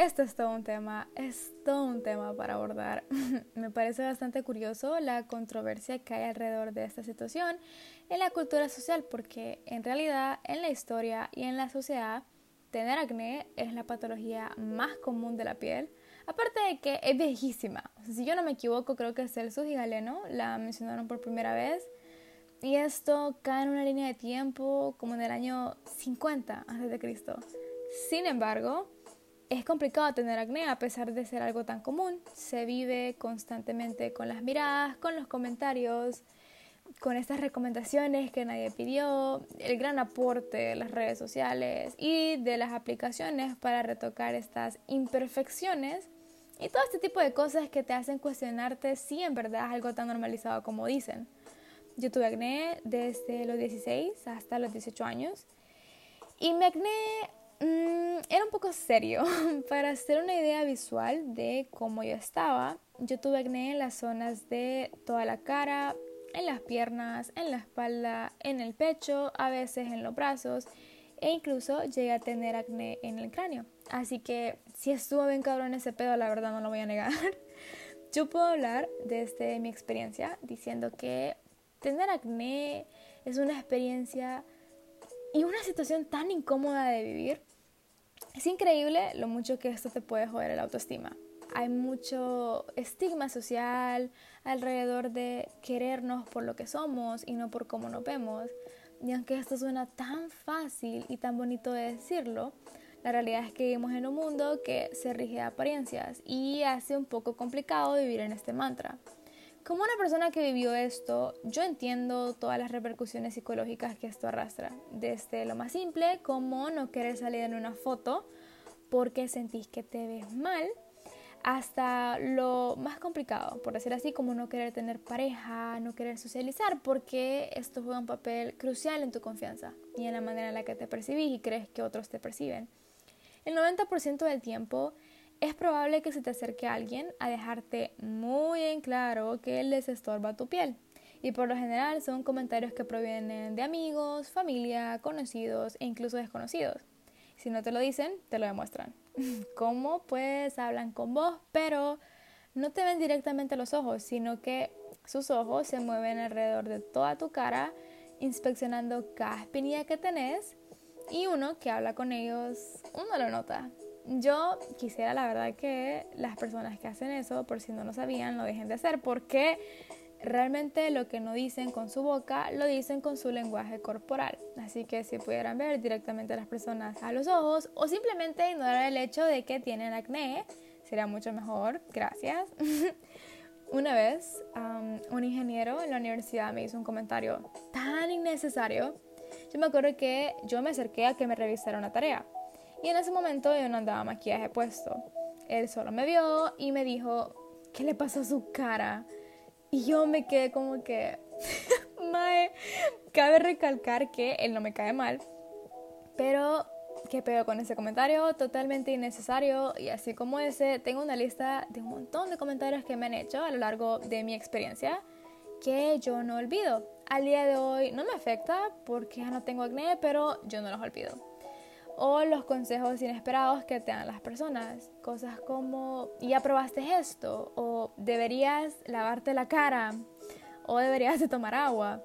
Este es todo un tema, es todo un tema para abordar. Me parece bastante curioso la controversia que hay alrededor de esta situación en la cultura social, porque en realidad en la historia y en la sociedad tener acné es la patología más común de la piel. Aparte de que es viejísima. si yo no me equivoco, creo que Celsus y Galeno la mencionaron por primera vez. Y esto cae en una línea de tiempo como en el año 50 a.C. Sin embargo, es complicado tener acné a pesar de ser algo tan común. Se vive constantemente con las miradas, con los comentarios, con estas recomendaciones que nadie pidió, el gran aporte de las redes sociales y de las aplicaciones para retocar estas imperfecciones y todo este tipo de cosas que te hacen cuestionarte si en verdad es algo tan normalizado como dicen. Yo tuve acné desde los 16 hasta los 18 años y mi acné Mm, era un poco serio. Para hacer una idea visual de cómo yo estaba, yo tuve acné en las zonas de toda la cara, en las piernas, en la espalda, en el pecho, a veces en los brazos e incluso llegué a tener acné en el cráneo. Así que si estuvo bien cabrón ese pedo, la verdad no lo voy a negar. Yo puedo hablar desde mi experiencia diciendo que tener acné es una experiencia y una situación tan incómoda de vivir es increíble lo mucho que esto te puede joder la autoestima. Hay mucho estigma social alrededor de querernos por lo que somos y no por cómo nos vemos. Y aunque esto suena tan fácil y tan bonito de decirlo, la realidad es que vivimos en un mundo que se rige de apariencias y hace un poco complicado vivir en este mantra. Como una persona que vivió esto, yo entiendo todas las repercusiones psicológicas que esto arrastra, desde lo más simple como no querer salir en una foto porque sentís que te ves mal, hasta lo más complicado, por decir así, como no querer tener pareja, no querer socializar, porque esto juega un papel crucial en tu confianza y en la manera en la que te percibís y crees que otros te perciben. El 90% del tiempo es probable que se te acerque alguien a dejarte muy en claro que les estorba tu piel. Y por lo general son comentarios que provienen de amigos, familia, conocidos e incluso desconocidos. Si no te lo dicen, te lo demuestran. ¿Cómo? Pues hablan con vos, pero no te ven directamente los ojos, sino que sus ojos se mueven alrededor de toda tu cara, inspeccionando cada espinilla que tenés y uno que habla con ellos, uno lo nota. Yo quisiera la verdad que las personas que hacen eso, por si no lo sabían, lo dejen de hacer, porque realmente lo que no dicen con su boca, lo dicen con su lenguaje corporal. Así que si pudieran ver directamente a las personas a los ojos o simplemente ignorar el hecho de que tienen acné, sería mucho mejor. Gracias. Una vez, un ingeniero en la universidad me hizo un comentario tan innecesario. Yo me acuerdo que yo me acerqué a que me revisara una tarea y en ese momento yo no andaba maquillaje puesto. Él solo me vio y me dijo, ¿qué le pasó a su cara? Y yo me quedé como que, mae, cabe recalcar que él no me cae mal, pero qué pedo con ese comentario, totalmente innecesario y así como ese, tengo una lista de un montón de comentarios que me han hecho a lo largo de mi experiencia que yo no olvido. Al día de hoy no me afecta porque ya no tengo acné, pero yo no los olvido o los consejos inesperados que te dan las personas. Cosas como, ¿ya probaste esto? O deberías lavarte la cara o deberías de tomar agua.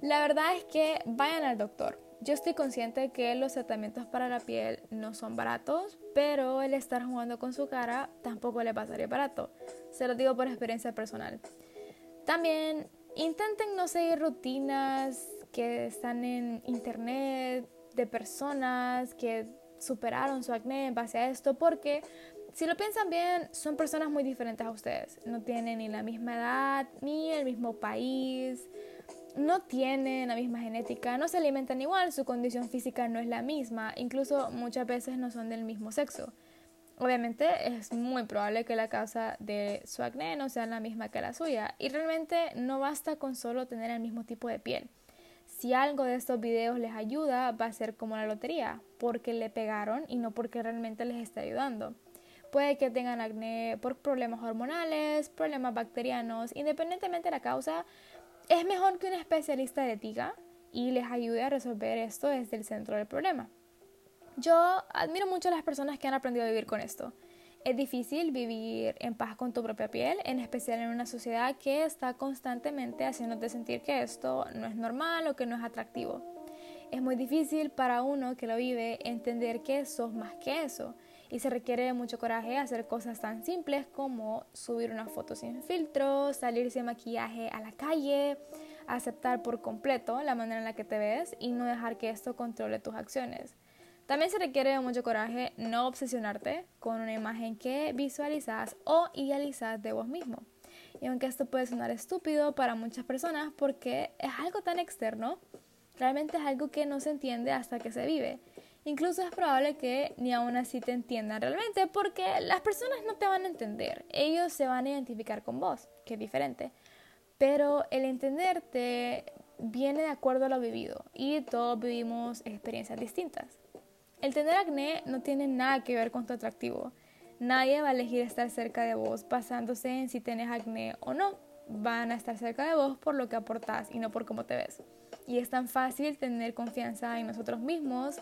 La verdad es que vayan al doctor. Yo estoy consciente que los tratamientos para la piel no son baratos, pero el estar jugando con su cara tampoco le pasaría barato. Se lo digo por experiencia personal. También intenten no seguir rutinas que están en internet de personas que superaron su acné en base a esto, porque si lo piensan bien, son personas muy diferentes a ustedes. No tienen ni la misma edad, ni el mismo país, no tienen la misma genética, no se alimentan igual, su condición física no es la misma, incluso muchas veces no son del mismo sexo. Obviamente es muy probable que la causa de su acné no sea la misma que la suya y realmente no basta con solo tener el mismo tipo de piel. Si algo de estos videos les ayuda, va a ser como la lotería, porque le pegaron y no porque realmente les está ayudando. Puede que tengan acné por problemas hormonales, problemas bacterianos, independientemente de la causa, es mejor que un especialista le diga y les ayude a resolver esto desde el centro del problema. Yo admiro mucho a las personas que han aprendido a vivir con esto. Es difícil vivir en paz con tu propia piel, en especial en una sociedad que está constantemente haciéndote sentir que esto no es normal o que no es atractivo. Es muy difícil para uno que lo vive entender que sos más que eso y se requiere mucho coraje hacer cosas tan simples como subir una foto sin filtro, salir sin maquillaje a la calle, aceptar por completo la manera en la que te ves y no dejar que esto controle tus acciones. También se requiere mucho coraje no obsesionarte con una imagen que visualizas o idealizas de vos mismo. Y aunque esto puede sonar estúpido para muchas personas porque es algo tan externo, realmente es algo que no se entiende hasta que se vive. Incluso es probable que ni aún así te entiendan realmente porque las personas no te van a entender. Ellos se van a identificar con vos, que es diferente. Pero el entenderte viene de acuerdo a lo vivido y todos vivimos experiencias distintas. El tener acné no tiene nada que ver con tu atractivo. Nadie va a elegir estar cerca de vos basándose en si tienes acné o no. Van a estar cerca de vos por lo que aportás y no por cómo te ves. Y es tan fácil tener confianza en nosotros mismos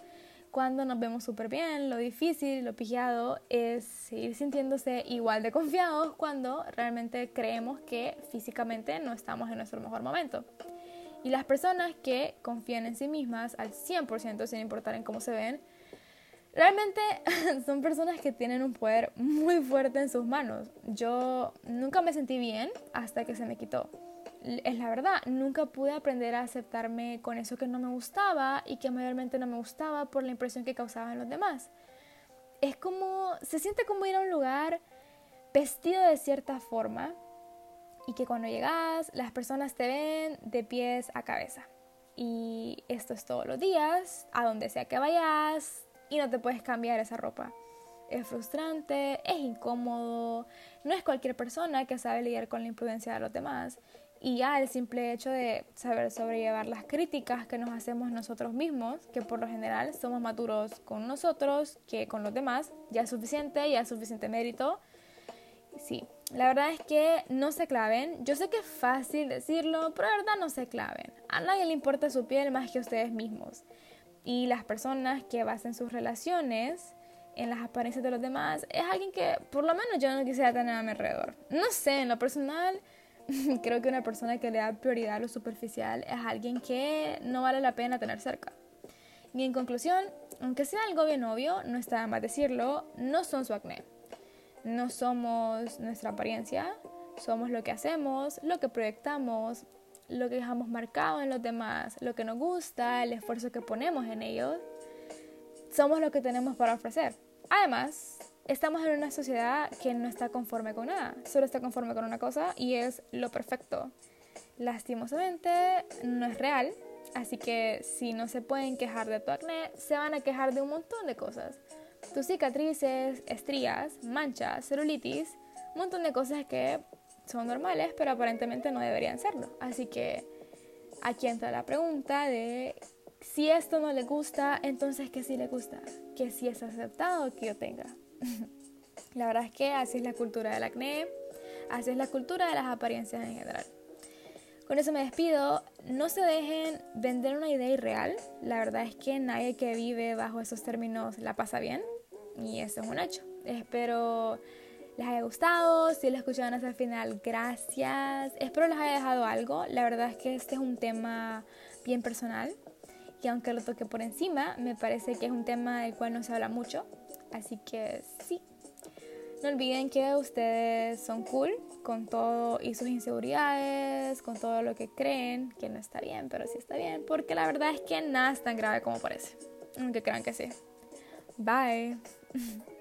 cuando nos vemos súper bien. Lo difícil, lo pillado es seguir sintiéndose igual de confiados cuando realmente creemos que físicamente no estamos en nuestro mejor momento. Y las personas que confían en sí mismas al 100% sin importar en cómo se ven, Realmente son personas que tienen un poder muy fuerte en sus manos. Yo nunca me sentí bien hasta que se me quitó. Es la verdad, nunca pude aprender a aceptarme con eso que no me gustaba y que mayormente no me gustaba por la impresión que causaba en los demás. Es como, se siente como ir a un lugar vestido de cierta forma y que cuando llegas las personas te ven de pies a cabeza. Y esto es todos los días, a donde sea que vayas, y no te puedes cambiar esa ropa. Es frustrante, es incómodo, no es cualquier persona que sabe lidiar con la imprudencia de los demás. Y ya el simple hecho de saber sobrellevar las críticas que nos hacemos nosotros mismos, que por lo general somos maduros con nosotros que con los demás, ya es suficiente, ya es suficiente mérito. Sí, la verdad es que no se claven. Yo sé que es fácil decirlo, pero la verdad no se claven. A nadie le importa su piel más que a ustedes mismos y las personas que basen sus relaciones en las apariencias de los demás es alguien que por lo menos yo no quisiera tener a mi alrededor. No sé, en lo personal creo que una persona que le da prioridad a lo superficial es alguien que no vale la pena tener cerca. Y en conclusión, aunque sea algo bien obvio, no está más decirlo, no son su acné. No somos nuestra apariencia, somos lo que hacemos, lo que proyectamos, lo que dejamos marcado en los demás, lo que nos gusta, el esfuerzo que ponemos en ellos, somos lo que tenemos para ofrecer. Además, estamos en una sociedad que no está conforme con nada, solo está conforme con una cosa y es lo perfecto. Lastimosamente, no es real, así que si no se pueden quejar de tu acné, se van a quejar de un montón de cosas. Tus cicatrices, estrías, manchas, celulitis, un montón de cosas que son normales, pero aparentemente no deberían serlo. Así que aquí entra la pregunta de si esto no le gusta, entonces que sí le gusta, que sí es aceptado que yo tenga. la verdad es que así es la cultura del acné, así es la cultura de las apariencias en general. Con eso me despido. No se dejen vender una idea irreal. La verdad es que nadie que vive bajo esos términos la pasa bien. Y eso es un hecho. Espero les haya gustado. Si lo escucharon hasta el final, gracias. Espero les haya dejado algo. La verdad es que este es un tema bien personal. Y aunque lo toque por encima, me parece que es un tema del cual no se habla mucho. Así que sí. No olviden que ustedes son cool con todo y sus inseguridades, con todo lo que creen que no está bien, pero sí está bien. Porque la verdad es que nada es tan grave como parece. Aunque crean que sí. Bye.